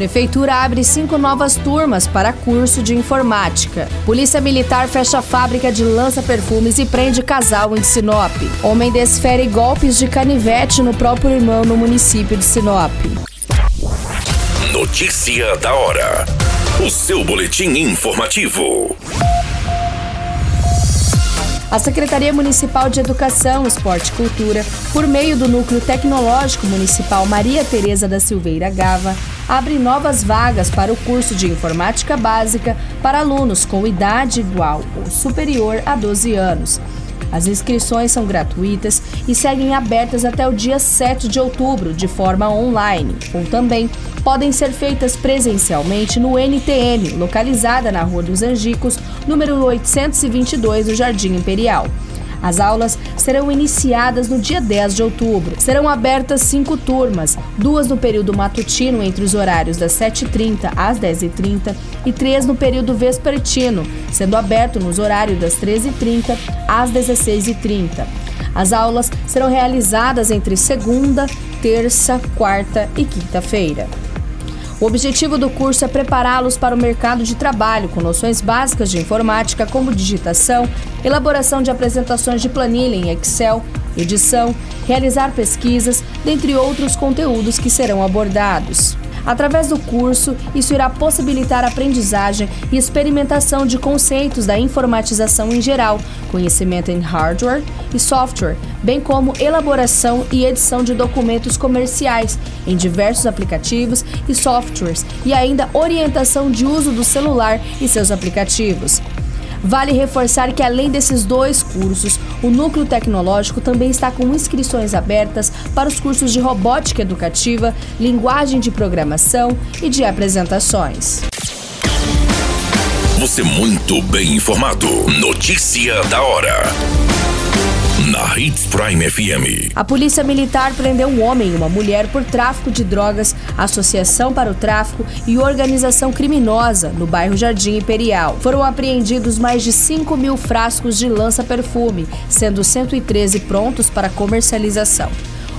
Prefeitura abre cinco novas turmas para curso de informática. Polícia Militar fecha fábrica de lança-perfumes e prende casal em Sinop. Homem desfere golpes de canivete no próprio irmão no município de Sinop. Notícia da hora. O seu boletim informativo. A Secretaria Municipal de Educação, Esporte e Cultura, por meio do Núcleo Tecnológico Municipal Maria Tereza da Silveira Gava, abre novas vagas para o curso de Informática Básica para alunos com idade igual ou superior a 12 anos. As inscrições são gratuitas e seguem abertas até o dia 7 de outubro, de forma online, ou também podem ser feitas presencialmente no NTM, localizada na Rua dos Angicos, número 822 do Jardim Imperial. As aulas serão iniciadas no dia 10 de outubro. Serão abertas cinco turmas, duas no período matutino entre os horários das 7h30 às 10h30 e três no período vespertino, sendo aberto nos horários das 13h30 às 16h30. As aulas serão realizadas entre segunda, terça, quarta e quinta-feira. O objetivo do curso é prepará-los para o mercado de trabalho com noções básicas de informática, como digitação, elaboração de apresentações de planilha em Excel, edição, realizar pesquisas, dentre outros conteúdos que serão abordados. Através do curso, isso irá possibilitar aprendizagem e experimentação de conceitos da informatização em geral, conhecimento em hardware e software, bem como elaboração e edição de documentos comerciais em diversos aplicativos e softwares, e ainda orientação de uso do celular e seus aplicativos. Vale reforçar que, além desses dois cursos, o Núcleo Tecnológico também está com inscrições abertas para os cursos de robótica educativa, linguagem de programação e de apresentações. Você muito bem informado. Notícia da hora na Hits Prime FM. A Polícia Militar prendeu um homem e uma mulher por tráfico de drogas, associação para o tráfico e organização criminosa no bairro Jardim Imperial. Foram apreendidos mais de 5 mil frascos de lança-perfume, sendo 113 prontos para comercialização.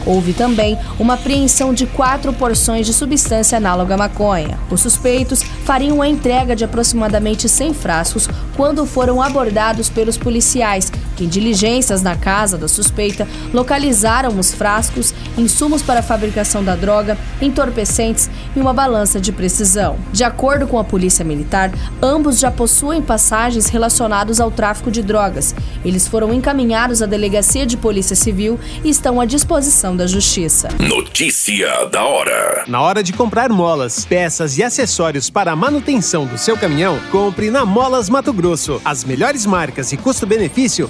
Houve também uma apreensão de quatro porções de substância análoga à maconha. Os suspeitos fariam a entrega de aproximadamente 100 frascos quando foram abordados pelos policiais, que em diligências na casa da suspeita localizaram os frascos, insumos para a fabricação da droga, entorpecentes e uma balança de precisão. De acordo com a Polícia Militar, ambos já possuem passagens relacionados ao tráfico de drogas. Eles foram encaminhados à Delegacia de Polícia Civil e estão à disposição da Justiça. Notícia da hora. Na hora de comprar molas, peças e acessórios para a manutenção do seu caminhão, compre na Molas Mato Grosso. As melhores marcas e custo-benefício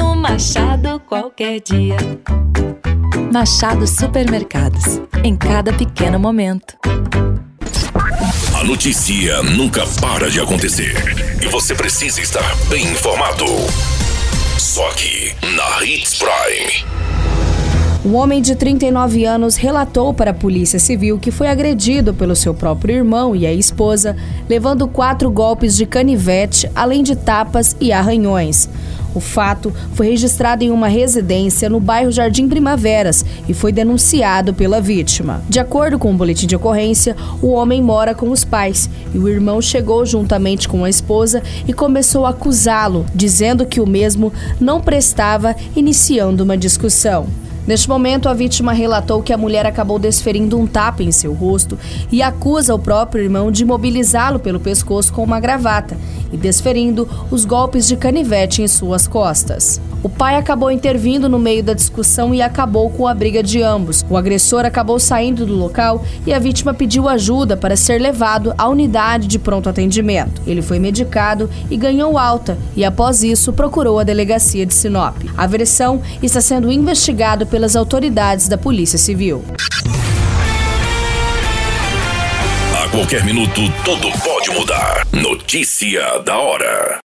Machado qualquer dia. Machado Supermercados. Em cada pequeno momento. A notícia nunca para de acontecer. E você precisa estar bem informado. Só aqui, na Hits Prime. Um homem de 39 anos relatou para a Polícia Civil que foi agredido pelo seu próprio irmão e a esposa, levando quatro golpes de canivete, além de tapas e arranhões. O fato foi registrado em uma residência no bairro Jardim Primaveras e foi denunciado pela vítima. De acordo com o boletim de ocorrência, o homem mora com os pais e o irmão chegou juntamente com a esposa e começou a acusá-lo, dizendo que o mesmo não prestava, iniciando uma discussão. Neste momento, a vítima relatou que a mulher acabou desferindo um tapa em seu rosto e acusa o próprio irmão de mobilizá-lo pelo pescoço com uma gravata e desferindo os golpes de canivete em suas costas. O pai acabou intervindo no meio da discussão e acabou com a briga de ambos. O agressor acabou saindo do local e a vítima pediu ajuda para ser levado à unidade de pronto atendimento. Ele foi medicado e ganhou alta e, após isso, procurou a delegacia de Sinop. A versão está sendo investigada pelas autoridades da Polícia Civil. A qualquer minuto, tudo pode mudar. Notícia da hora.